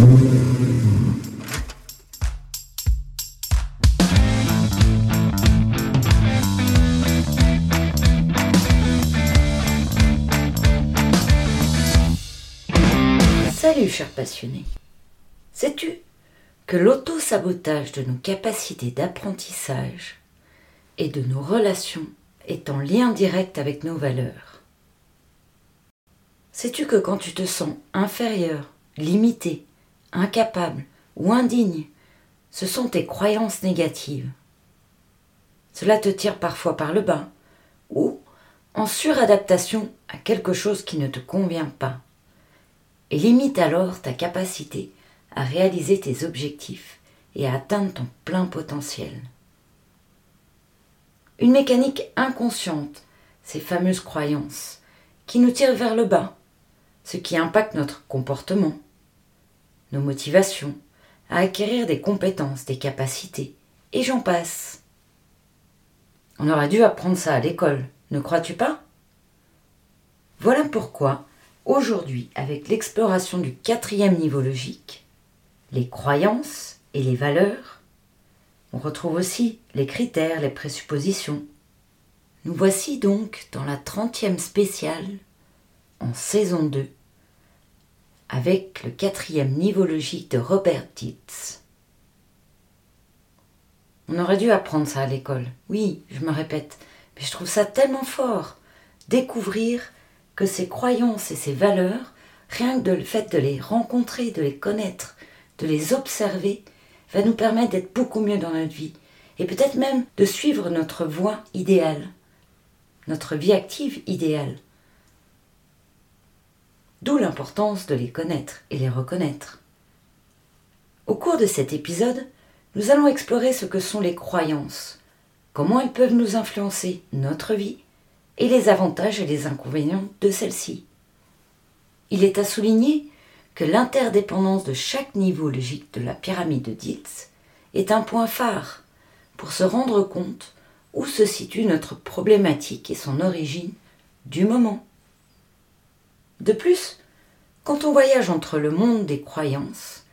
Salut chers passionnés. Sais-tu que l'auto-sabotage de nos capacités d'apprentissage et de nos relations est en lien direct avec nos valeurs? Sais-tu que quand tu te sens inférieur, limité, incapable ou indigne, ce sont tes croyances négatives. Cela te tire parfois par le bas ou en suradaptation à quelque chose qui ne te convient pas et limite alors ta capacité à réaliser tes objectifs et à atteindre ton plein potentiel. Une mécanique inconsciente, ces fameuses croyances, qui nous tirent vers le bas, ce qui impacte notre comportement, nos motivations, à acquérir des compétences, des capacités, et j'en passe. On aurait dû apprendre ça à l'école, ne crois-tu pas? Voilà pourquoi, aujourd'hui, avec l'exploration du quatrième niveau logique, les croyances et les valeurs, on retrouve aussi les critères, les présuppositions. Nous voici donc dans la trentième spéciale, en saison 2, avec le quatrième niveau logique de Robert Dietz. On aurait dû apprendre ça à l'école. Oui, je me répète, mais je trouve ça tellement fort. Découvrir que ces croyances et ces valeurs, rien que le fait de les rencontrer, de les connaître, de les observer, va nous permettre d'être beaucoup mieux dans notre vie. Et peut-être même de suivre notre voie idéale, notre vie active idéale. D'où l'importance de les connaître et les reconnaître. Au cours de cet épisode, nous allons explorer ce que sont les croyances, comment elles peuvent nous influencer notre vie et les avantages et les inconvénients de celles-ci. Il est à souligner que l'interdépendance de chaque niveau logique de la pyramide de Dietz est un point phare pour se rendre compte où se situe notre problématique et son origine du moment. De plus, quand on voyage entre le monde des croyances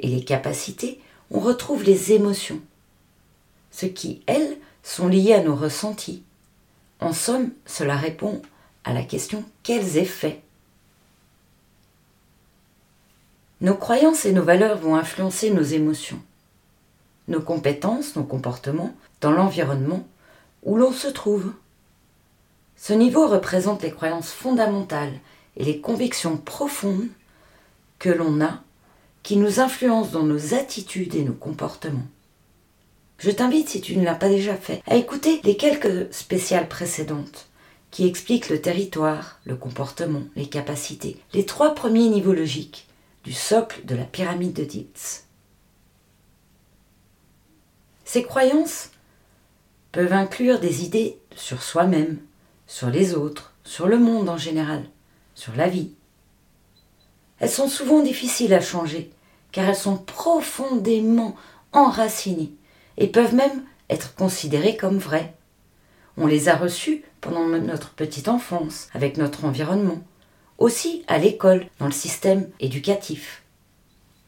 et les capacités, on retrouve les émotions, ce qui, elles, sont liées à nos ressentis. En somme, cela répond à la question quels effets? Nos croyances et nos valeurs vont influencer nos émotions, nos compétences, nos comportements dans l'environnement où l'on se trouve. Ce niveau représente les croyances fondamentales et les convictions profondes que l'on a qui nous influencent dans nos attitudes et nos comportements. Je t'invite, si tu ne l'as pas déjà fait, à écouter les quelques spéciales précédentes qui expliquent le territoire, le comportement, les capacités, les trois premiers niveaux logiques du socle de la pyramide de Dietz. Ces croyances peuvent inclure des idées sur soi-même, sur les autres, sur le monde en général, sur la vie. Elles sont souvent difficiles à changer, car elles sont profondément enracinées et peuvent même être considérées comme vraies. On les a reçues pendant notre petite enfance, avec notre environnement, aussi à l'école, dans le système éducatif,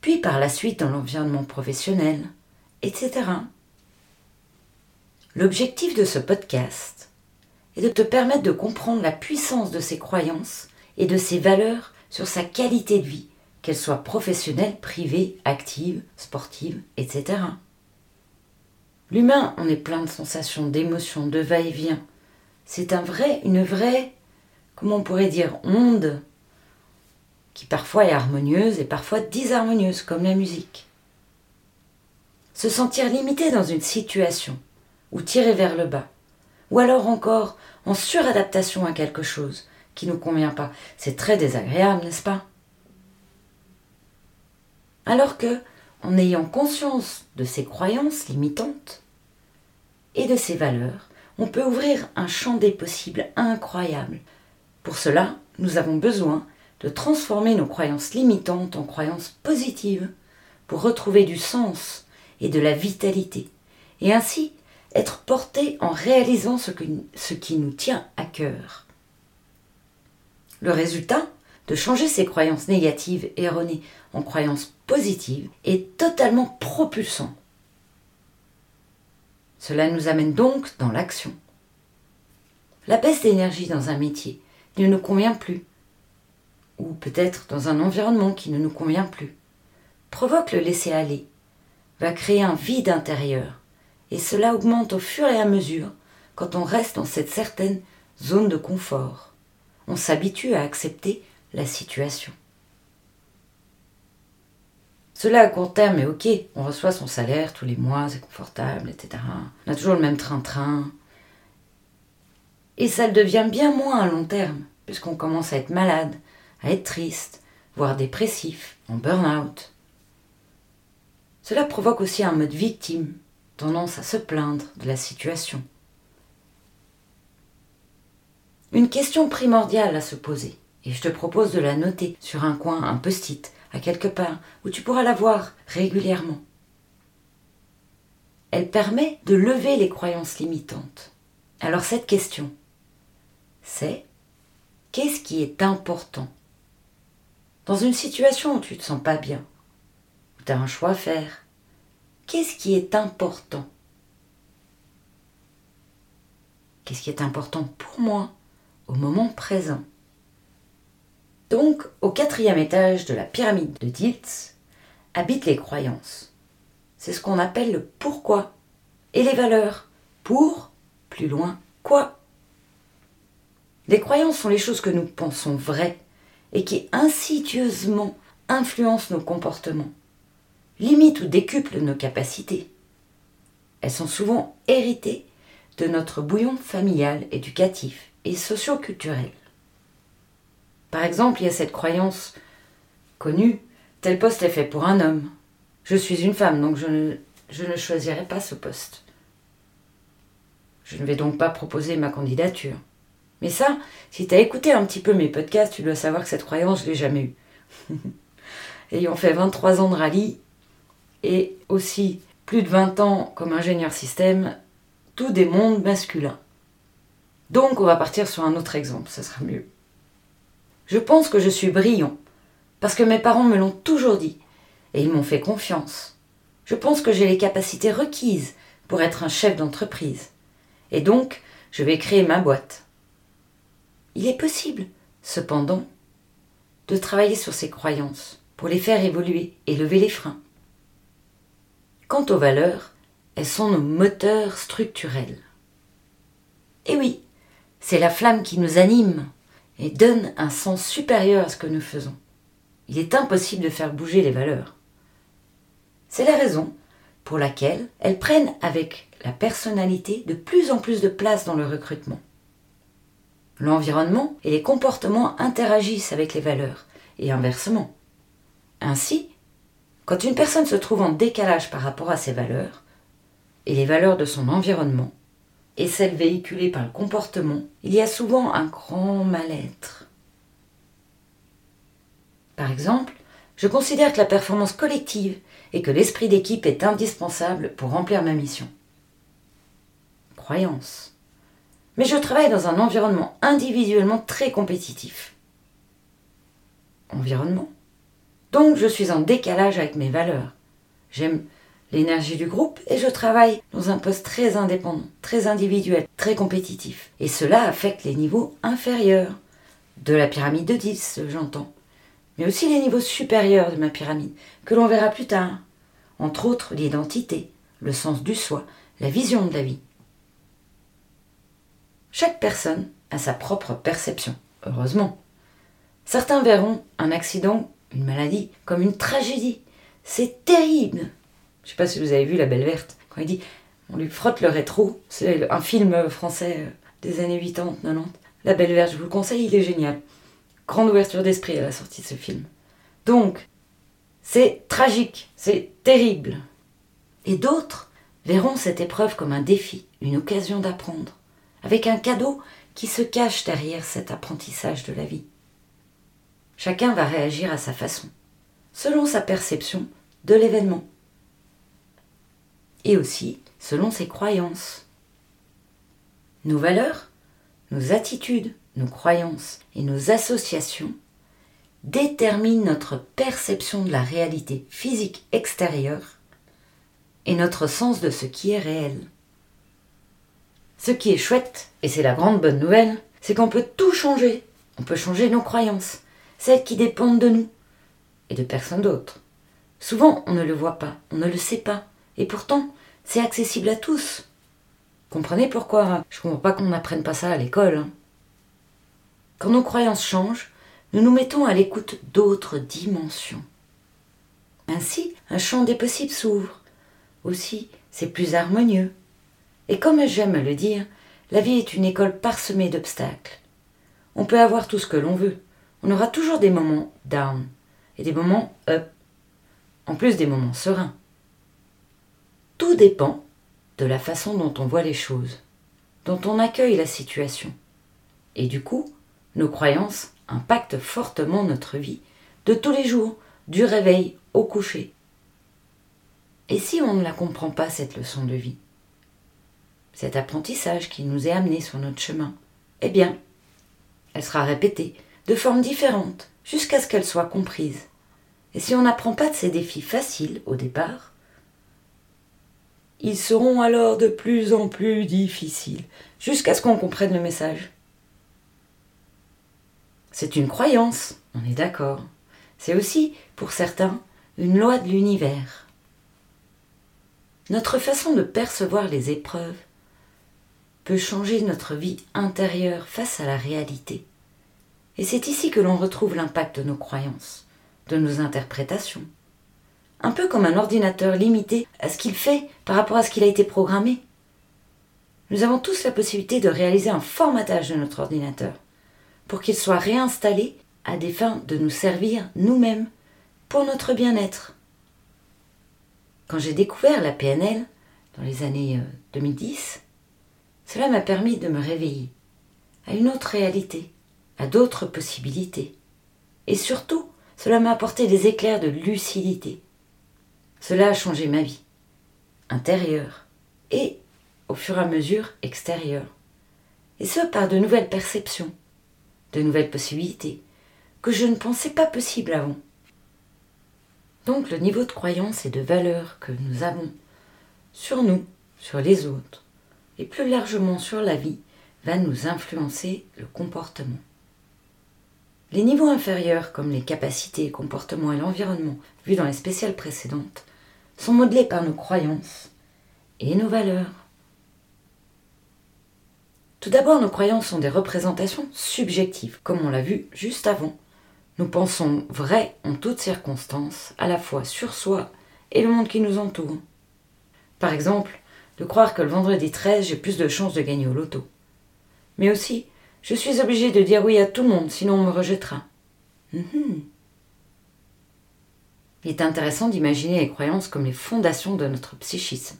puis par la suite dans l'environnement professionnel, etc. L'objectif de ce podcast est de te permettre de comprendre la puissance de ces croyances et de ses valeurs sur sa qualité de vie, qu'elle soit professionnelle, privée, active, sportive, etc. L'humain en est plein de sensations, d'émotions, de va-et-vient. C'est un vrai, une vraie, comment on pourrait dire, onde qui parfois est harmonieuse et parfois disharmonieuse, comme la musique. Se sentir limité dans une situation, ou tiré vers le bas, ou alors encore en suradaptation à quelque chose, qui ne nous convient pas. C'est très désagréable, n'est-ce pas? Alors que, en ayant conscience de ses croyances limitantes et de ses valeurs, on peut ouvrir un champ des possibles incroyable. Pour cela, nous avons besoin de transformer nos croyances limitantes en croyances positives pour retrouver du sens et de la vitalité, et ainsi être porté en réalisant ce qui nous tient à cœur. Le résultat de changer ses croyances négatives erronées en croyances positives est totalement propulsant. Cela nous amène donc dans l'action. La baisse d'énergie dans un métier ne nous convient plus, ou peut-être dans un environnement qui ne nous convient plus, provoque le laisser-aller, va créer un vide intérieur, et cela augmente au fur et à mesure quand on reste dans cette certaine zone de confort. On s'habitue à accepter la situation. Cela à court terme est ok, on reçoit son salaire tous les mois, c'est confortable, etc. On a toujours le même train-train. Et ça le devient bien moins à long terme, puisqu'on commence à être malade, à être triste, voire dépressif, en burn-out. Cela provoque aussi un mode victime, tendance à se plaindre de la situation. Une question primordiale à se poser, et je te propose de la noter sur un coin, un post-it, à quelque part, où tu pourras la voir régulièrement. Elle permet de lever les croyances limitantes. Alors cette question, c'est qu'est-ce qui est important Dans une situation où tu ne te sens pas bien, où tu as un choix à faire, qu'est-ce qui est important? Qu'est-ce qui est important pour moi? Au moment présent donc, au quatrième étage de la pyramide de Diltz habitent les croyances. C'est ce qu'on appelle le pourquoi et les valeurs. Pour, plus loin, quoi Les croyances sont les choses que nous pensons vraies et qui insidieusement influencent nos comportements, limitent ou décuplent nos capacités. Elles sont souvent héritées de notre bouillon familial, éducatif et socio-culturel. Par exemple, il y a cette croyance connue, tel poste est fait pour un homme. Je suis une femme, donc je ne, je ne choisirai pas ce poste. Je ne vais donc pas proposer ma candidature. Mais ça, si tu as écouté un petit peu mes podcasts, tu dois savoir que cette croyance, je ne l'ai jamais eue. Ayant fait 23 ans de rallye et aussi plus de 20 ans comme ingénieur système, tout des mondes masculins. Donc on va partir sur un autre exemple, ça sera mieux. Je pense que je suis brillant, parce que mes parents me l'ont toujours dit, et ils m'ont fait confiance. Je pense que j'ai les capacités requises pour être un chef d'entreprise, et donc je vais créer ma boîte. Il est possible, cependant, de travailler sur ces croyances pour les faire évoluer et lever les freins. Quant aux valeurs, elles sont nos moteurs structurels. Et oui, c'est la flamme qui nous anime, et donne un sens supérieur à ce que nous faisons. Il est impossible de faire bouger les valeurs. C'est la raison pour laquelle elles prennent avec la personnalité de plus en plus de place dans le recrutement. L'environnement et les comportements interagissent avec les valeurs, et inversement. Ainsi, quand une personne se trouve en décalage par rapport à ses valeurs, et les valeurs de son environnement, et celle véhiculée par le comportement, il y a souvent un grand mal-être. Par exemple, je considère que la performance collective et que l'esprit d'équipe est indispensable pour remplir ma mission. Croyance. Mais je travaille dans un environnement individuellement très compétitif. Environnement. Donc je suis en décalage avec mes valeurs. J'aime l'énergie du groupe et je travaille dans un poste très indépendant, très individuel, très compétitif. Et cela affecte les niveaux inférieurs de la pyramide de 10, j'entends, mais aussi les niveaux supérieurs de ma pyramide, que l'on verra plus tard, entre autres l'identité, le sens du soi, la vision de la vie. Chaque personne a sa propre perception, heureusement. Certains verront un accident, une maladie, comme une tragédie. C'est terrible, je sais pas si vous avez vu La Belle Verte, quand il dit on lui frotte le rétro. C'est un film français euh, des années 80, 90. La Belle Verte, je vous le conseille, il est génial. Grande ouverture d'esprit à la sortie de ce film. Donc, c'est tragique, c'est terrible. Et d'autres verront cette épreuve comme un défi, une occasion d'apprendre, avec un cadeau qui se cache derrière cet apprentissage de la vie. Chacun va réagir à sa façon, selon sa perception de l'événement et aussi selon ses croyances. Nos valeurs, nos attitudes, nos croyances et nos associations détermine notre perception de la réalité physique extérieure et notre sens de ce qui est réel. Ce qui est chouette, et c'est la grande bonne nouvelle, c'est qu'on peut tout changer. On peut changer nos croyances, celles qui dépendent de nous et de personne d'autre. Souvent, on ne le voit pas, on ne le sait pas, et pourtant, c'est accessible à tous. Comprenez pourquoi? Je ne comprends pas qu'on n'apprenne pas ça à l'école. Hein. Quand nos croyances changent, nous nous mettons à l'écoute d'autres dimensions. Ainsi, un champ des possibles s'ouvre. Aussi, c'est plus harmonieux. Et comme j'aime le dire, la vie est une école parsemée d'obstacles. On peut avoir tout ce que l'on veut. On aura toujours des moments down et des moments up, en plus des moments sereins. Tout dépend de la façon dont on voit les choses, dont on accueille la situation. Et du coup, nos croyances impactent fortement notre vie de tous les jours, du réveil au coucher. Et si on ne la comprend pas, cette leçon de vie, cet apprentissage qui nous est amené sur notre chemin, eh bien, elle sera répétée de formes différentes jusqu'à ce qu'elle soit comprise. Et si on n'apprend pas de ces défis faciles au départ, ils seront alors de plus en plus difficiles, jusqu'à ce qu'on comprenne le message. C'est une croyance, on est d'accord. C'est aussi, pour certains, une loi de l'univers. Notre façon de percevoir les épreuves peut changer notre vie intérieure face à la réalité. Et c'est ici que l'on retrouve l'impact de nos croyances, de nos interprétations, un peu comme un ordinateur limité à ce qu'il fait par rapport à ce qu'il a été programmé. Nous avons tous la possibilité de réaliser un formatage de notre ordinateur pour qu'il soit réinstallé à des fins de nous servir nous-mêmes pour notre bien-être. Quand j'ai découvert la PNL dans les années 2010, euh, cela m'a permis de me réveiller à une autre réalité, à d'autres possibilités. Et surtout, cela m'a apporté des éclairs de lucidité cela a changé ma vie, intérieure et, au fur et à mesure, extérieure. Et ce, par de nouvelles perceptions, de nouvelles possibilités, que je ne pensais pas possibles avant. Donc le niveau de croyance et de valeur que nous avons sur nous, sur les autres, et plus largement sur la vie, va nous influencer le comportement. Les niveaux inférieurs, comme les capacités, comportements et l'environnement, vus dans les spéciales précédentes, sont modelés par nos croyances et nos valeurs. Tout d'abord, nos croyances sont des représentations subjectives, comme on l'a vu juste avant. Nous pensons vrai en toutes circonstances, à la fois sur soi et le monde qui nous entoure. Par exemple, de croire que le vendredi 13, j'ai plus de chances de gagner au loto. Mais aussi, je suis obligé de dire oui à tout le monde, sinon on me rejettera. Mhm. Il est intéressant d'imaginer les croyances comme les fondations de notre psychisme.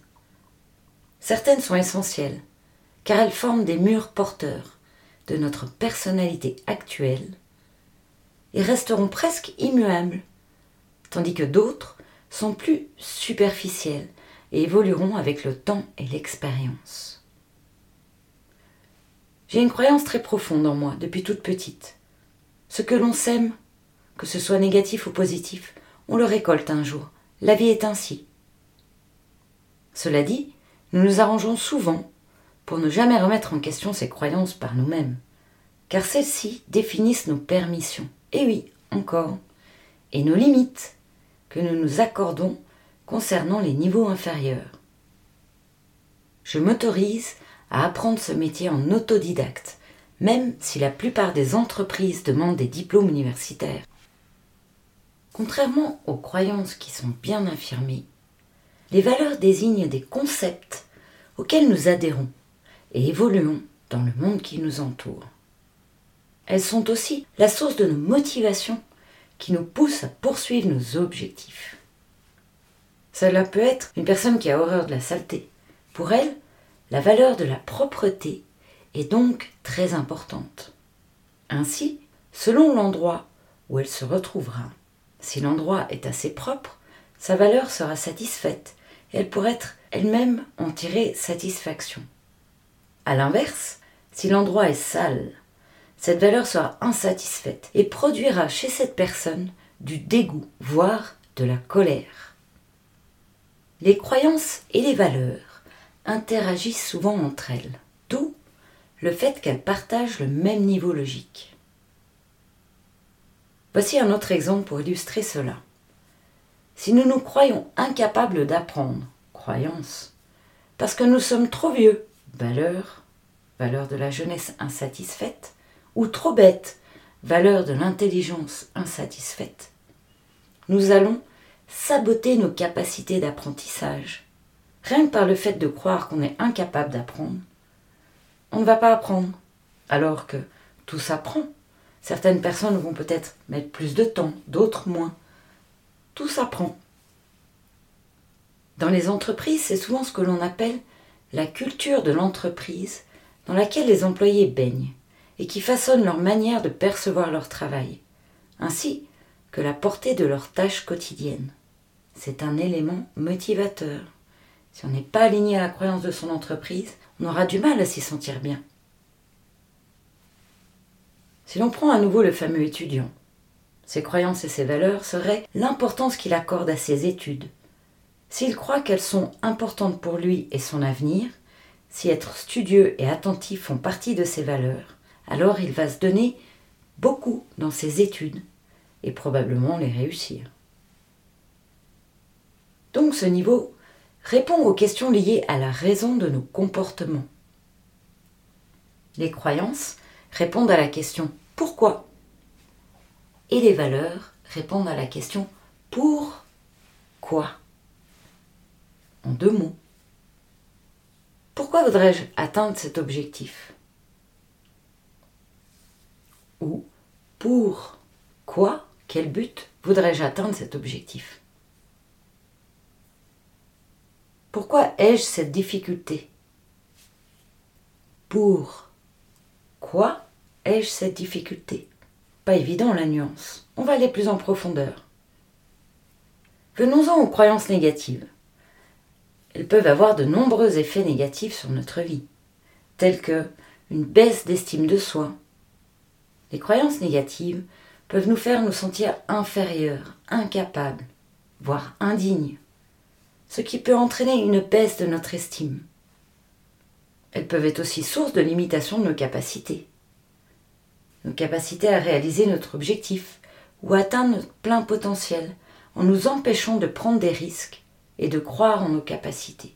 Certaines sont essentielles, car elles forment des murs porteurs de notre personnalité actuelle et resteront presque immuables, tandis que d'autres sont plus superficielles et évolueront avec le temps et l'expérience. J'ai une croyance très profonde en moi depuis toute petite. Ce que l'on sème, que ce soit négatif ou positif, on le récolte un jour. La vie est ainsi. Cela dit, nous nous arrangeons souvent pour ne jamais remettre en question ces croyances par nous-mêmes, car celles-ci définissent nos permissions, et oui, encore, et nos limites que nous nous accordons concernant les niveaux inférieurs. Je m'autorise à apprendre ce métier en autodidacte, même si la plupart des entreprises demandent des diplômes universitaires. Contrairement aux croyances qui sont bien affirmées, les valeurs désignent des concepts auxquels nous adhérons et évoluons dans le monde qui nous entoure. Elles sont aussi la source de nos motivations qui nous poussent à poursuivre nos objectifs. Cela peut être une personne qui a horreur de la saleté. Pour elle, la valeur de la propreté est donc très importante. Ainsi, selon l'endroit où elle se retrouvera, si l'endroit est assez propre, sa valeur sera satisfaite et elle pourrait être elle-même en tirer satisfaction. A l'inverse, si l'endroit est sale, cette valeur sera insatisfaite et produira chez cette personne du dégoût, voire de la colère. Les croyances et les valeurs interagissent souvent entre elles, d'où le fait qu'elles partagent le même niveau logique. Voici un autre exemple pour illustrer cela. Si nous nous croyons incapables d'apprendre, croyance, parce que nous sommes trop vieux, valeur, valeur de la jeunesse insatisfaite, ou trop bêtes, valeur de l'intelligence insatisfaite, nous allons saboter nos capacités d'apprentissage. Rien que par le fait de croire qu'on est incapable d'apprendre, on ne va pas apprendre, alors que tout s'apprend. Certaines personnes vont peut-être mettre plus de temps, d'autres moins. Tout s'apprend. Dans les entreprises, c'est souvent ce que l'on appelle la culture de l'entreprise dans laquelle les employés baignent et qui façonne leur manière de percevoir leur travail, ainsi que la portée de leurs tâches quotidiennes. C'est un élément motivateur. Si on n'est pas aligné à la croyance de son entreprise, on aura du mal à s'y sentir bien. Si l'on prend à nouveau le fameux étudiant, ses croyances et ses valeurs seraient l'importance qu'il accorde à ses études. S'il croit qu'elles sont importantes pour lui et son avenir, si être studieux et attentif font partie de ses valeurs, alors il va se donner beaucoup dans ses études et probablement les réussir. Donc ce niveau répond aux questions liées à la raison de nos comportements. Les croyances répondent à la question pourquoi? Et les valeurs répondent à la question pour quoi En deux mots. Pourquoi voudrais-je atteindre cet objectif? Ou pour quoi, quel but voudrais-je atteindre cet objectif? Pourquoi ai-je cette difficulté? Pour quoi ai-je cette difficulté? Pas évident la nuance. On va aller plus en profondeur. Venons-en aux croyances négatives. Elles peuvent avoir de nombreux effets négatifs sur notre vie, tels que une baisse d'estime de soi. Les croyances négatives peuvent nous faire nous sentir inférieurs, incapables, voire indignes, ce qui peut entraîner une baisse de notre estime. Elles peuvent être aussi source de limitation de nos capacités, nos capacités à réaliser notre objectif ou atteindre notre plein potentiel en nous empêchant de prendre des risques et de croire en nos capacités.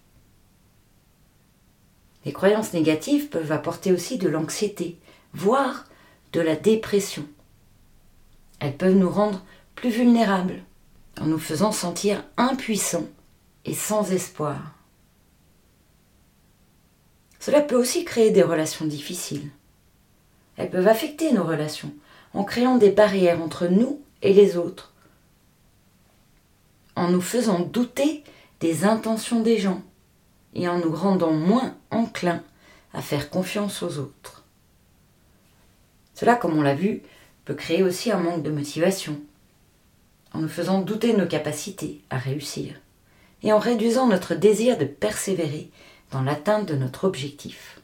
Les croyances négatives peuvent apporter aussi de l'anxiété, voire de la dépression. Elles peuvent nous rendre plus vulnérables, en nous faisant sentir impuissants et sans espoir. Cela peut aussi créer des relations difficiles. Elles peuvent affecter nos relations en créant des barrières entre nous et les autres, en nous faisant douter des intentions des gens et en nous rendant moins enclins à faire confiance aux autres. Cela, comme on l'a vu, peut créer aussi un manque de motivation, en nous faisant douter nos capacités à réussir et en réduisant notre désir de persévérer dans l'atteinte de notre objectif.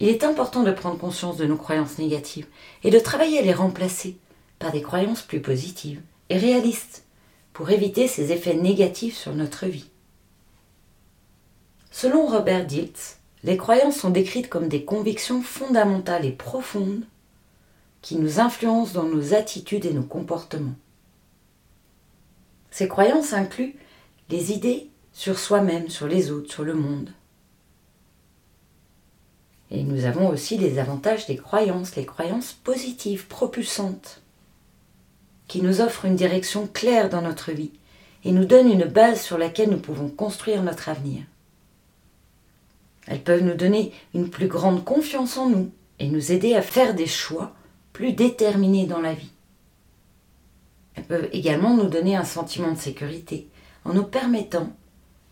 Il est important de prendre conscience de nos croyances négatives et de travailler à les remplacer par des croyances plus positives et réalistes pour éviter ces effets négatifs sur notre vie. Selon Robert Diltz, les croyances sont décrites comme des convictions fondamentales et profondes qui nous influencent dans nos attitudes et nos comportements. Ces croyances incluent les idées sur soi-même, sur les autres, sur le monde. Et nous avons aussi les avantages des croyances, les croyances positives, propulsantes, qui nous offrent une direction claire dans notre vie et nous donnent une base sur laquelle nous pouvons construire notre avenir. Elles peuvent nous donner une plus grande confiance en nous et nous aider à faire des choix plus déterminés dans la vie. Elles peuvent également nous donner un sentiment de sécurité en nous permettant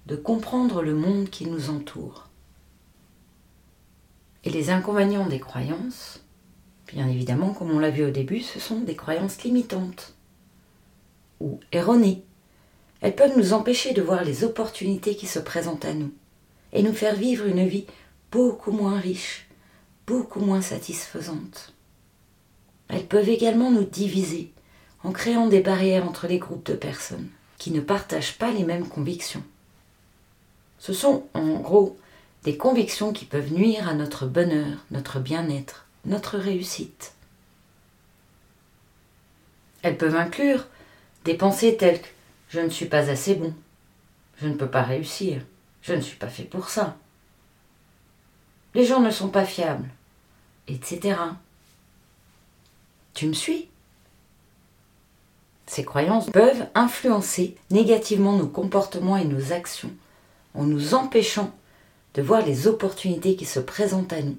de comprendre le monde qui nous entoure. Et les inconvénients des croyances, bien évidemment, comme on l'a vu au début, ce sont des croyances limitantes ou erronées. Elles peuvent nous empêcher de voir les opportunités qui se présentent à nous et nous faire vivre une vie beaucoup moins riche, beaucoup moins satisfaisantes. Elles peuvent également nous diviser en créant des barrières entre les groupes de personnes qui ne partagent pas les mêmes convictions. Ce sont en gros des convictions qui peuvent nuire à notre bonheur, notre bien-être, notre réussite. Elles peuvent inclure des pensées telles que je ne suis pas assez bon, je ne peux pas réussir, je ne suis pas fait pour ça, les gens ne sont pas fiables, etc. Tu me suis? Ces croyances peuvent influencer négativement nos comportements et nos actions en nous empêchant de voir les opportunités qui se présentent à nous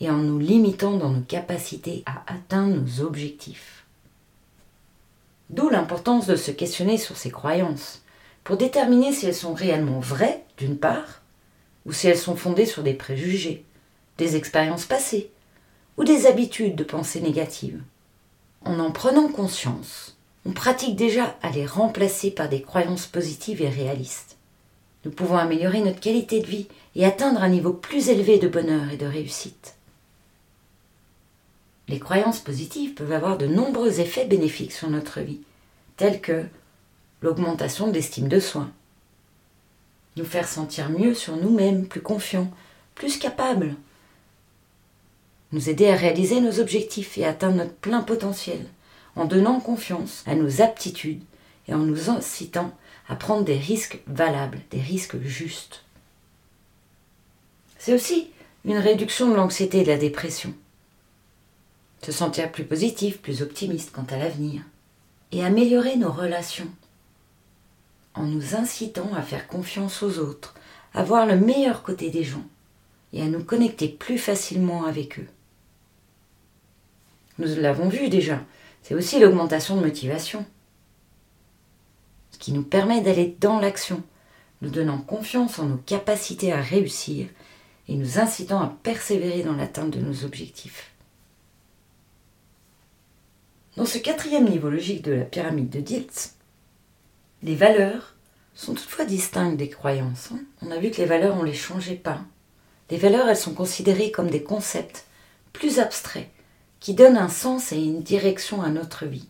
et en nous limitant dans nos capacités à atteindre nos objectifs. D'où l'importance de se questionner sur ces croyances, pour déterminer si elles sont réellement vraies, d'une part, ou si elles sont fondées sur des préjugés, des expériences passées, ou des habitudes de pensée négatives en en prenant conscience, on pratique déjà à les remplacer par des croyances positives et réalistes. Nous pouvons améliorer notre qualité de vie et atteindre un niveau plus élevé de bonheur et de réussite. Les croyances positives peuvent avoir de nombreux effets bénéfiques sur notre vie, tels que l'augmentation de l'estime de soi, nous faire sentir mieux sur nous-mêmes, plus confiants, plus capables, nous aider à réaliser nos objectifs et atteindre notre plein potentiel, en donnant confiance à nos aptitudes et en nous incitant à prendre des risques valables, des risques justes. C'est aussi une réduction de l'anxiété et de la dépression. Se sentir plus positif, plus optimiste quant à l'avenir. Et améliorer nos relations en nous incitant à faire confiance aux autres, à voir le meilleur côté des gens et à nous connecter plus facilement avec eux. Nous l'avons vu déjà. C'est aussi l'augmentation de motivation. Ce qui nous permet d'aller dans l'action, nous donnant confiance en nos capacités à réussir et nous incitant à persévérer dans l'atteinte de nos objectifs. Dans ce quatrième niveau logique de la pyramide de Dietz, les valeurs sont toutefois distinctes des croyances. Hein. On a vu que les valeurs, on ne les changeait pas. Les valeurs, elles sont considérées comme des concepts plus abstraits qui donne un sens et une direction à notre vie.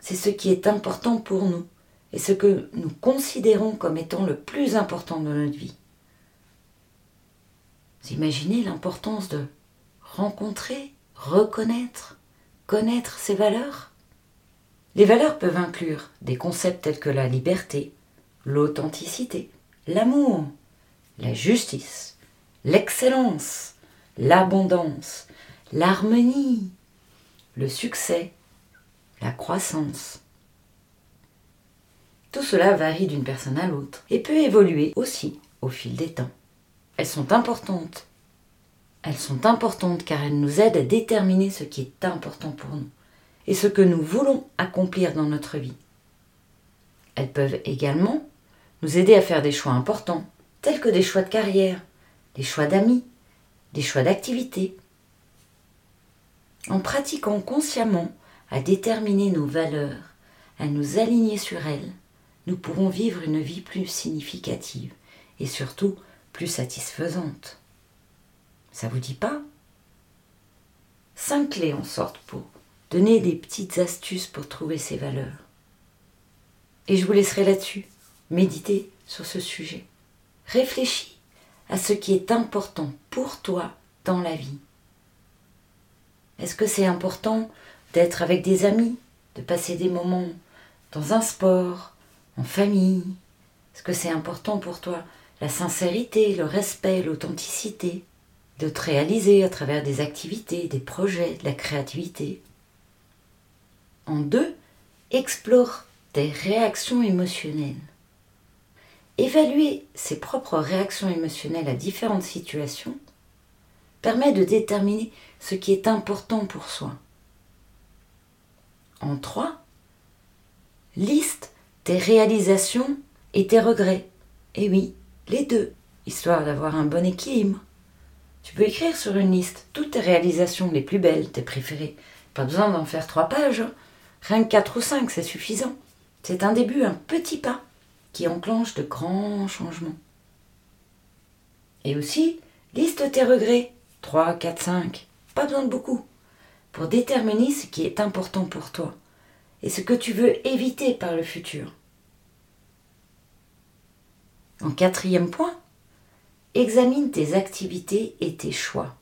C'est ce qui est important pour nous et ce que nous considérons comme étant le plus important dans notre vie. Vous imaginez l'importance de rencontrer, reconnaître, connaître ces valeurs? Les valeurs peuvent inclure des concepts tels que la liberté, l'authenticité, l'amour, la justice, l'excellence, l'abondance, l'harmonie, le succès, la croissance. Tout cela varie d'une personne à l'autre et peut évoluer aussi au fil des temps. Elles sont importantes. Elles sont importantes car elles nous aident à déterminer ce qui est important pour nous et ce que nous voulons accomplir dans notre vie. Elles peuvent également nous aider à faire des choix importants, tels que des choix de carrière, des choix d'amis, des choix d'activités, en pratiquant consciemment à déterminer nos valeurs, à nous aligner sur elles, nous pourrons vivre une vie plus significative et surtout plus satisfaisante. Ça vous dit pas? Cinq clés en sortent pour donner des petites astuces pour trouver ces valeurs. Et je vous laisserai là-dessus méditer sur ce sujet. Réfléchis à ce qui est important pour toi dans la vie. Est-ce que c'est important d'être avec des amis, de passer des moments dans un sport, en famille? Est-ce que c'est important pour toi la sincérité, le respect, l'authenticité De te réaliser à travers des activités, des projets, de la créativité En deux, explore tes réactions émotionnelles. Évaluer ses propres réactions émotionnelles à différentes situations permet de déterminer ce qui est important pour soi. En trois, liste tes réalisations et tes regrets. Et oui, les deux, histoire d'avoir un bon équilibre. Tu peux écrire sur une liste toutes tes réalisations les plus belles, tes préférées. Pas besoin d'en faire trois pages. Rien que quatre ou cinq, c'est suffisant. C'est un début, un petit pas qui enclenche de grands changements. Et aussi, liste tes regrets 3, 4, 5, pas besoin de beaucoup, pour déterminer ce qui est important pour toi et ce que tu veux éviter par le futur. En quatrième point, examine tes activités et tes choix.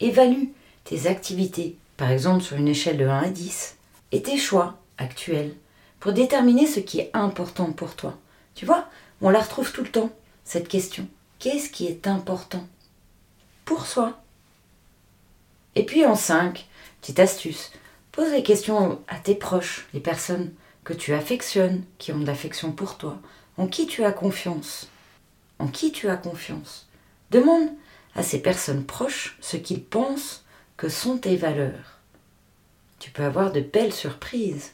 Évalue tes activités, par exemple sur une échelle de 1 à 10, et tes choix actuels pour déterminer ce qui est important pour toi. Tu vois, on la retrouve tout le temps, cette question. Qu'est-ce qui est important pour soi? Et puis en 5, petite astuce, pose les questions à tes proches, les personnes que tu affectionnes, qui ont de l'affection pour toi, en qui tu as confiance? En qui tu as confiance? Demande à ces personnes proches ce qu'ils pensent que sont tes valeurs. Tu peux avoir de belles surprises.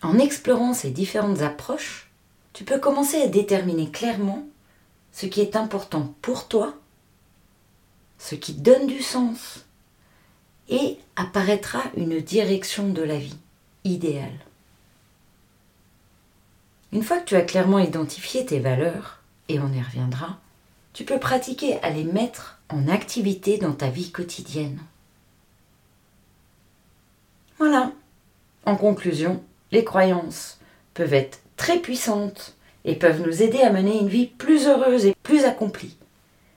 En explorant ces différentes approches, tu peux commencer à déterminer clairement ce qui est important pour toi, ce qui donne du sens, et apparaîtra une direction de la vie idéale. Une fois que tu as clairement identifié tes valeurs, et on y reviendra, tu peux pratiquer à les mettre en activité dans ta vie quotidienne. Voilà. En conclusion, les croyances peuvent être très puissantes et peuvent nous aider à mener une vie plus heureuse et plus accomplie.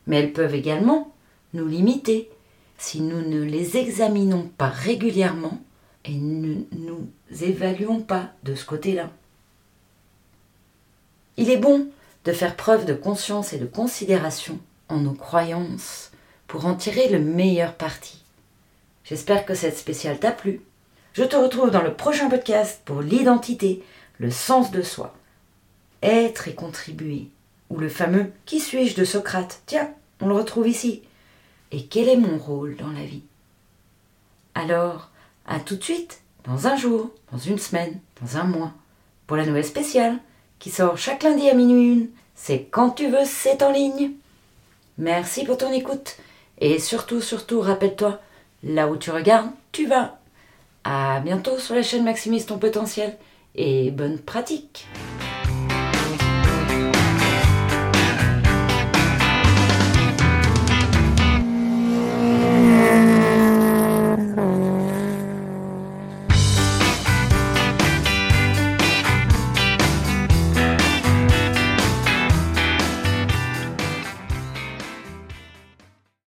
Mais elles peuvent également nous limiter si nous ne les examinons pas régulièrement et ne nous évaluons pas de ce côté-là. Il est bon de faire preuve de conscience et de considération en nos croyances pour en tirer le meilleur parti. J'espère que cette spéciale t'a plu. Je te retrouve dans le prochain podcast pour l'identité, le sens de soi. Être et contribuer. Ou le fameux Qui suis-je de Socrate Tiens, on le retrouve ici. Et quel est mon rôle dans la vie? Alors, à tout de suite, dans un jour, dans une semaine, dans un mois, pour la nouvelle spéciale qui sort chaque lundi à minuit une. C'est quand tu veux, c'est en ligne. Merci pour ton écoute. Et surtout, surtout, rappelle-toi, là où tu regardes, tu vas. À bientôt sur la chaîne Maximise ton potentiel et bonne pratique.